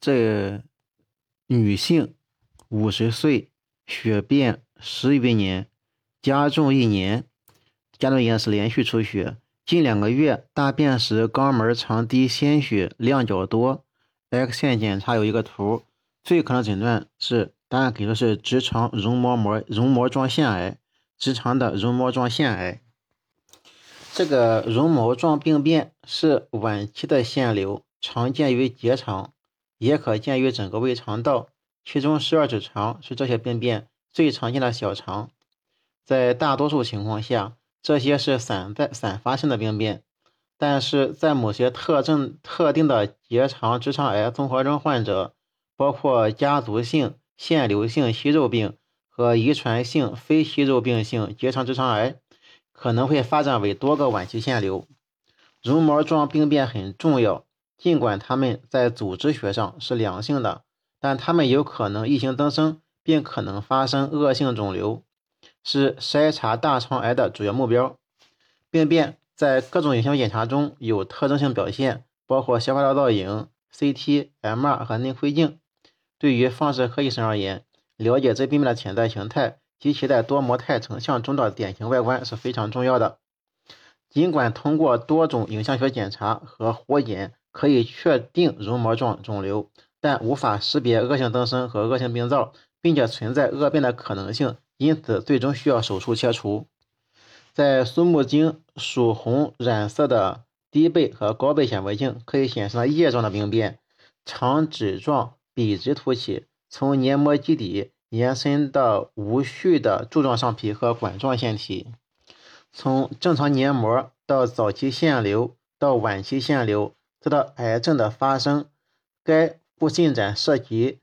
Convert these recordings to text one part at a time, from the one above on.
这女性五十岁，血便十余年，加重一年，加重一年是连续出血，近两个月大便时肛门长滴鲜血，量较多。X 线检查有一个图，最可能诊断是答案给的是直肠绒膜膜绒膜状腺癌，直肠的绒膜状腺癌。这个绒毛状病变是晚期的腺瘤，常见于结肠，也可见于整个胃肠道。其中十二指肠是这些病变最常见的小肠。在大多数情况下，这些是散在散发性的病变，但是在某些特征特定的结肠直肠癌综合征患者，包括家族性腺瘤性息肉病和遗传性非息肉病性结肠直肠癌。可能会发展为多个晚期腺瘤，绒毛状病变很重要。尽管它们在组织学上是良性的，但它们有可能异型增生，并可能发生恶性肿瘤，是筛查大肠癌的主要目标。病变在各种影像检查中有特征性表现，包括消化道造影、CT、MR 和内窥镜。对于放射科医生而言，了解这病变的潜在形态。及其在多模态成像中的典型外观是非常重要的。尽管通过多种影像学检查和活检可以确定绒膜状肿瘤，但无法识别恶性增生和恶性病灶，并且存在恶变的可能性，因此最终需要手术切除。在苏木精属红染色的低倍和高倍显微镜可以显示了叶状的病变，长指状笔直凸起，从黏膜基底。延伸的无序的柱状上皮和管状腺体，从正常黏膜到早期腺瘤到晚期腺瘤，再到癌症的发生，该不进展涉及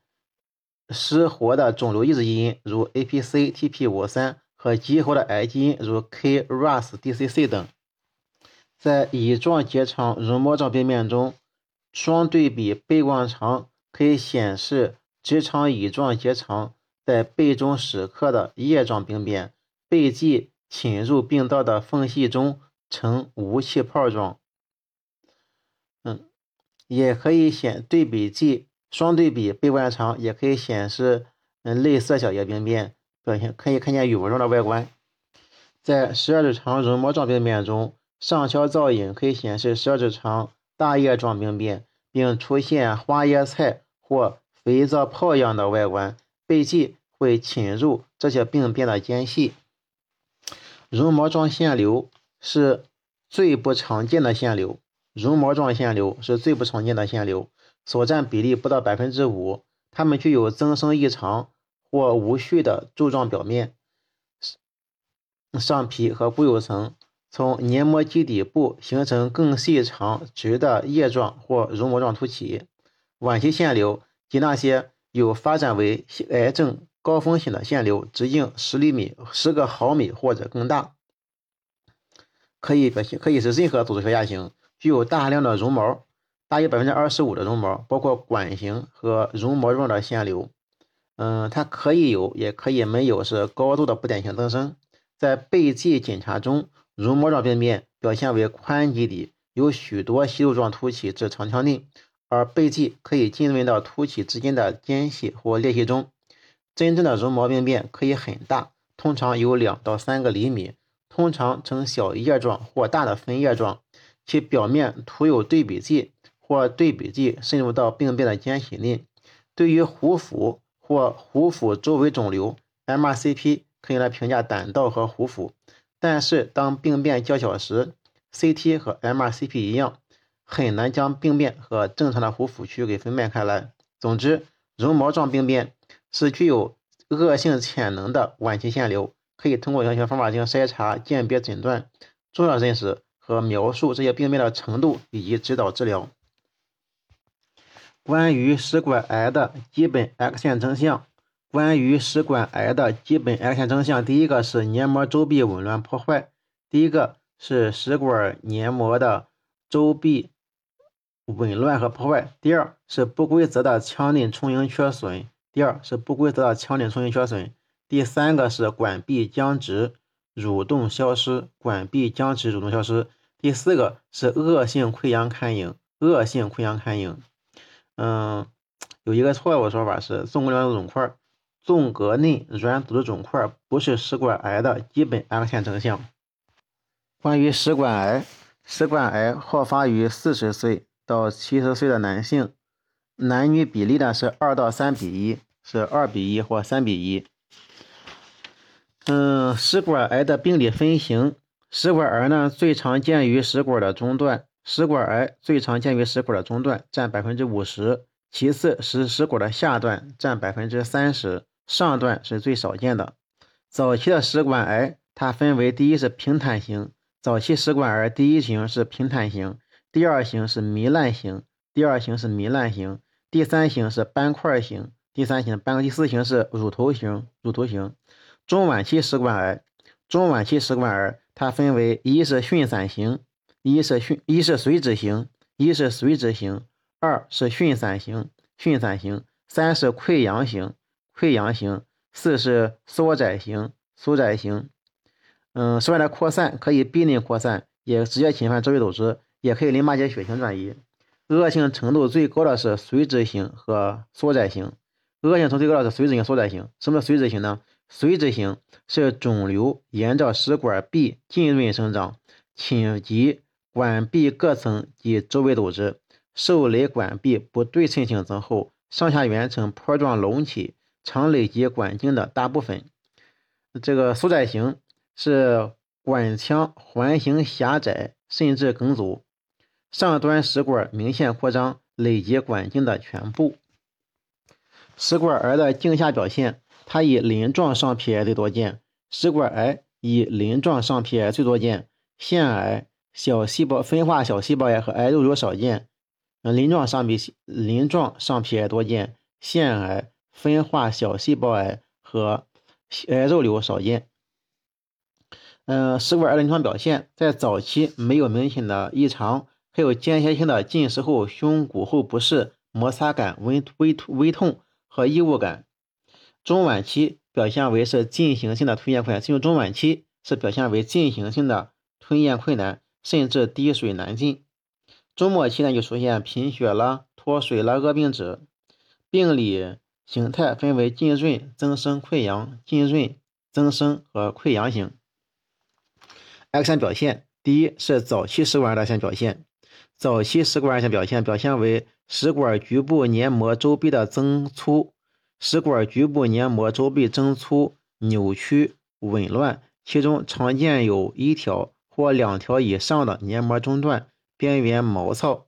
失活的肿瘤抑制基因，如 APC-TP53 和激活的癌基因，如 KRAS-DCC 等。在乙状结肠绒膜状病变中，双对比背光肠可以显示直肠乙状结肠。在背中时刻的叶状病变，背际侵入病灶的缝隙中呈无气泡状。也可以显对比剂双对比背观长，也可以显示嗯类色小叶病变表现，可以看见羽纹状的外观。在十二指肠绒膜状病变中，上消造影可以显示十二指肠大叶状病变，并出现花椰菜或肥皂泡样的外观。背际会侵入这些病变的间隙。绒毛状腺瘤是最不常见的腺瘤，绒毛状腺瘤是最不常见的腺瘤，所占比例不到百分之五。它们具有增生异常或无序的柱状表面、上皮和固有层，从黏膜基底部形成更细长直的叶状或绒膜状突起。晚期腺瘤及那些有发展为癌症。高风险的腺瘤直径十厘米、十个毫米或者更大，可以表现可以是任何组织学亚型，具有大量的绒毛，大约百分之二十五的绒毛，包括管型和绒膜状的腺瘤。嗯，它可以有，也可以没有，是高度的不典型增生。在背剂检查中，绒膜状病变表现为宽基底，有许多息肉状突起至肠腔内，而背剂可以进入到突起之间的间隙或裂隙中。真正的绒毛病变可以很大，通常有两到三个厘米，通常呈小叶状或大的分叶状，其表面涂有对比剂或对比剂渗入到病变的间隙内。对于壶腹或壶腹周围肿瘤，MRCP 可以来评价胆道和壶腹，但是当病变较小时，CT 和 MRCP 一样，很难将病变和正常的壶腹区给分辨开来。总之，绒毛状病变。是具有恶性潜能的晚期腺瘤，可以通过影像方法进行筛查、鉴别、诊断，重要认识和描述这些病变的程度以及指导治疗。关于食管癌的基本 X 线征象，关于食管癌的基本 X 线征象，第一个是黏膜周壁紊乱破坏，第一个是食管黏膜的周壁紊乱和破坏，第二是不规则的腔内充盈缺损。第二是不规则的腔内充盈缺损，第三个是管壁僵直、蠕动消失，管壁僵直、蠕动消失。第四个是恶性溃疡刊影，恶性溃疡刊影。嗯，有一个错误说法是纵隔内肿块，纵隔内软组织肿块不是食管癌的基本 X 线征象。关于食管癌，食管癌好发于四十岁到七十岁的男性，男女比例呢是二到三比一，是二比一或三比一。嗯，食管癌的病理分型，食管癌呢最常见于食管的中段，食管癌最常见于食管的中段，占百分之五十。其次是食管的下段，占百分之三十，上段是最少见的。早期的食管癌，它分为第一是平坦型，早期食管癌第一型是平坦型，第二型是糜烂型，第二型是糜烂型，第三型是斑块型，第三型斑块，第四型是乳头型，乳头型。中晚期食管癌，中晚期食管癌它分为一是巽散型，一是巽，一是髓质型，一是髓质型。二是巽散型，巽散型；三是溃疡型，溃疡型；四是缩窄型，缩窄型。嗯，食管的扩散可以壁内扩散，也直接侵犯周围组织，也可以淋巴结血型转移。恶性程度最高的是髓质型和缩窄型。恶性程度最高的是髓质型、缩窄型。什么髓质型呢？髓质型是肿瘤沿着食管壁浸润生长，侵及管壁各层及周围组织。受累管壁不对称性增厚，上下缘呈坡状隆起，常累积管径的大部分。这个缩窄型是管腔环形狭窄，甚至梗阻，上端食管明显扩张，累积管径的全部。食管癌的镜下表现，它以鳞状上皮癌最多见。食管癌以鳞状上皮癌最多见，腺癌、小细胞分化小细胞癌和癌肉瘤少见。鳞状上皮鳞状上皮癌多见，腺癌、分化小细胞癌和癌肉瘤少见。嗯，食管癌临床表现，在早期没有明显的异常，还有间歇性的进食后胸骨后不适、摩擦感、微微微痛和异物感。中晚期表现为是进行性的吞咽困难，进入中晚期是表现为进行性的吞咽困难，甚至滴水难进。中末期呢，就出现贫血了、脱水了、恶病指，病理形态分为浸润、增生、溃疡、浸润、增生和溃疡型。X 线表现，第一是早期食管的先表现，早期食管癌先表现表现为食管局部黏膜周壁的增粗，食管局部黏膜周壁增粗、扭曲、紊乱，其中常见有一条或两条以上的黏膜中断。边缘毛糙，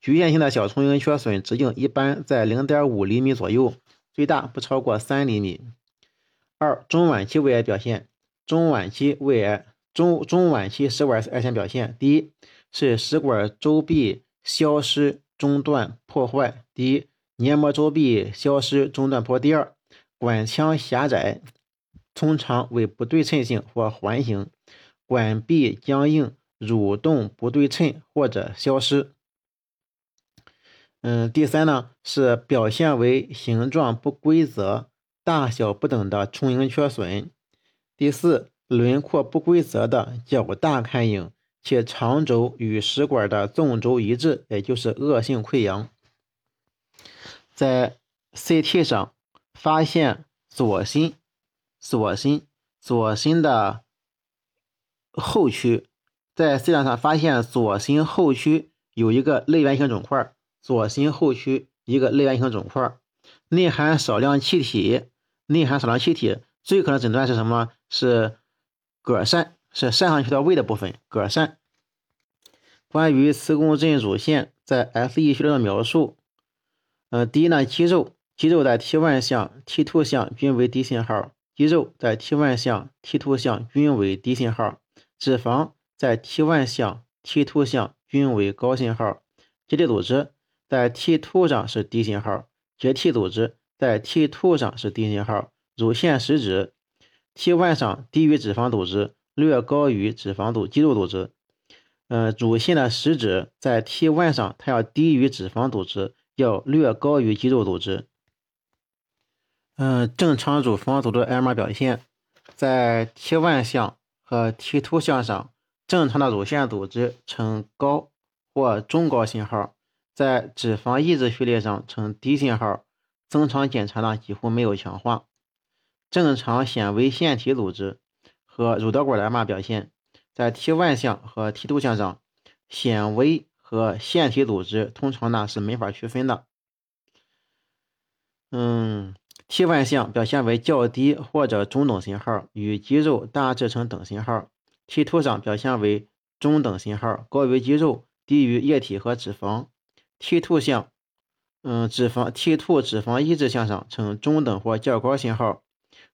局限性的小虫蝇缺损，直径一般在零点五厘米左右，最大不超过三厘米。二、中晚期胃癌表现，中晚期胃癌中中晚期食管癌先表现，第一是食管周壁消失、中断、破坏。第一，黏膜周壁消失、中断破。第二，管腔狭窄，通常为不对称性或环形，管壁僵硬。蠕动不对称或者消失。嗯，第三呢是表现为形状不规则、大小不等的充盈缺损。第四，轮廓不规则的较大看影，且长轴与食管的纵轴一致，也就是恶性溃疡。在 CT 上发现左心、左心、左心的后区。在 CT 上发现左心后区有一个类圆形肿块，左心后区一个类圆形肿块，内含少量气体，内含少量气体，最可能诊断是什么？是膈疝，是疝上去的胃的部分，膈疝。关于磁共振乳腺在 SE 序列的描述，呃，第一呢，肌肉，肌肉在 T1 项、T2 项均为低信号，肌肉在 T1 项、T2 项均为低信号，脂肪。在 T1 项、T2 项均为高信号，结缔组织在 T2 上是低信号，结缔组织在 T2 上是低信号。乳腺实质 T1 上低于脂肪组织，略高于脂肪组肌肉组织。嗯，乳腺的实质在 T1 上它要低于脂肪组织，要略高于肌肉组织。嗯，正常乳房组织 MR 表现在 T1 项和 T2 项上。正常的乳腺组织呈高或中高信号，在脂肪抑制序列上呈低信号，增长检查呢几乎没有强化。正常纤维腺体组织和乳导管的癌码表现，在 T1 项和 T2 项上，纤维和腺体组织通常呢是没法区分的。嗯，T1 项表现为较低或者中等信号，与肌肉大致呈等信号；T2 上表现为中等信号，高于肌肉，低于液体和脂肪。T2 项，嗯，脂肪 T2 脂肪抑制项上呈中等或较高信号，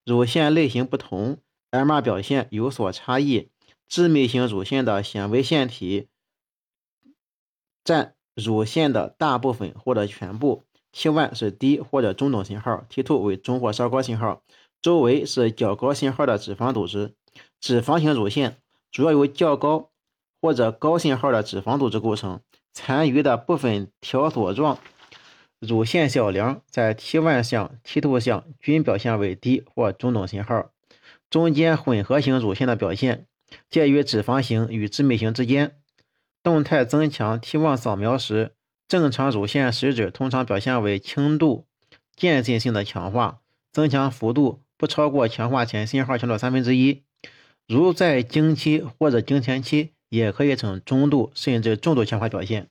乳腺类型不同，MR 表现有所差异。致密型乳腺的纤维腺体占乳腺的大部分或者全部。T1 是低或者中等信号，T2 为中或稍高信号，周围是较高信号的脂肪组织。脂肪型乳腺主要由较高或者高信号的脂肪组织构成。残余的部分条索状乳腺小梁在 T1 项、T2 项均表现为低或中等信号。中间混合型乳腺的表现介于脂肪型与致密型之间。动态增强 T1 扫描时，正常乳腺实质通常表现为轻度渐进性的强化，增强幅度不超过强化前信号强度三分之一。如在经期或者经前期。也可以呈中度甚至重度强化表现。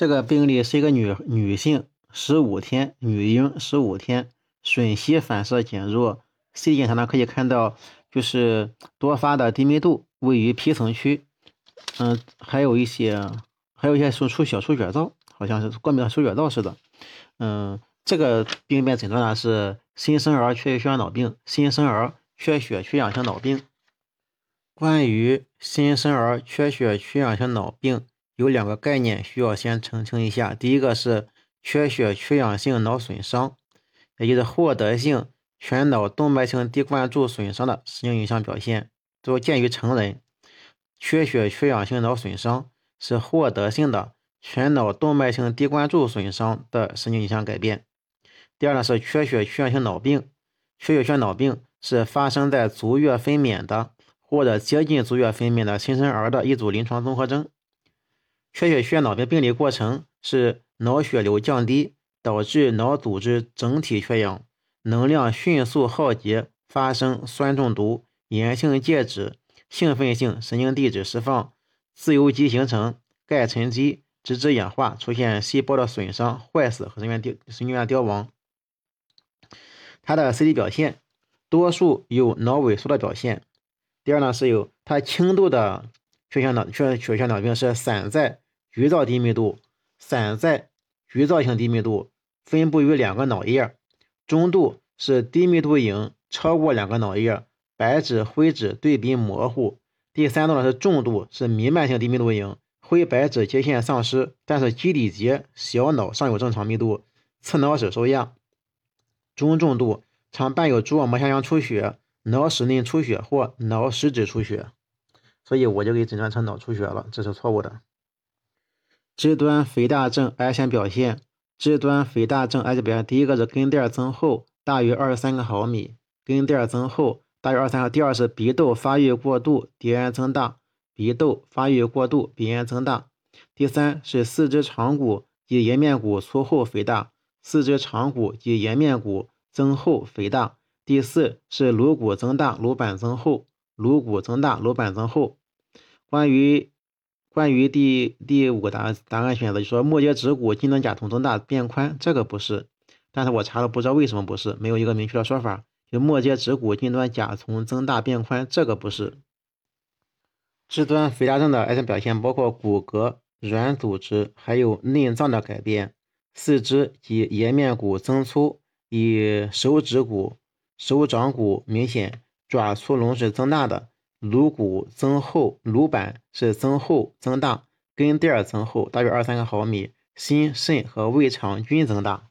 这个病例是一个女女性，十五天，女婴，十五天，吮吸反射减弱。CT 检查呢可以看到，就是多发的低密度位于皮层区，嗯，还有一些，还有一些是出小出血灶，好像是过敏的出血灶似的。嗯，这个病变诊断呢是新生儿缺血缺氧脑病，新生儿缺血缺氧性脑病。关于新生儿缺血缺氧性脑病，有两个概念需要先澄清一下。第一个是缺血缺氧性脑损伤，也就是获得性全脑动脉性低灌注损伤的神经影像表现。都见于成人，缺血缺氧性脑损伤是获得性的全脑动脉性低灌注损伤的神经影像改变。第二呢是缺血缺氧性脑病，缺血缺脑病是发生在足月分娩的。或者接近足月分娩的新生儿的一组临床综合征。缺血缺脑病病理过程是脑血流降低，导致脑组织整体缺氧，能量迅速耗竭，发生酸中毒、炎性介质、兴奋性神经递质释放、自由基形成、钙沉积、质子氧化，出现细胞的损伤、坏死和神经元神经元凋亡。它的 CT 表现多数有脑萎缩的表现。第二呢，是有它轻度的缺血脑缺血缺脑病是散在局灶低密度，散在局灶性低密度，分布于两个脑叶；中度是低密度影超过两个脑叶，白质灰质对比模糊；第三度呢是重度，是弥漫性低密度影，灰白质接线丧失，但是基底节小脑尚有正常密度，次脑室受压；中重度常伴有蛛网膜下腔出血。脑室内出血或脑实质出血，所以我就给诊断成脑出血了，这是错误的。肢端肥大症癌前表现，肢端肥大症癌前表现，第一个是根垫增厚，大于二十三个毫米，根垫增厚大于二三个。第二是鼻窦发育过度，鼻炎增大，鼻窦发育过度，鼻炎增大。第三是四肢长骨及颜面骨粗厚肥大，四肢长骨及颜面骨增厚肥大。第四是颅骨增大，颅板增厚，颅骨增大，颅板增厚。关于关于第第五个答案答案选择，就说末节指骨近端甲丛增大变宽，这个不是，但是我查了不知道为什么不是，没有一个明确的说法。就末节指骨近端甲丛增大变宽，这个不是。肢端肥大症的癌症表现包括骨骼、软组织还有内脏的改变，四肢及颜面骨增粗，以手指骨。手掌骨明显，爪粗隆是增大的，颅骨增厚，颅板是增厚增大，根垫增厚，大约二三个毫米，心肾和胃肠均增大。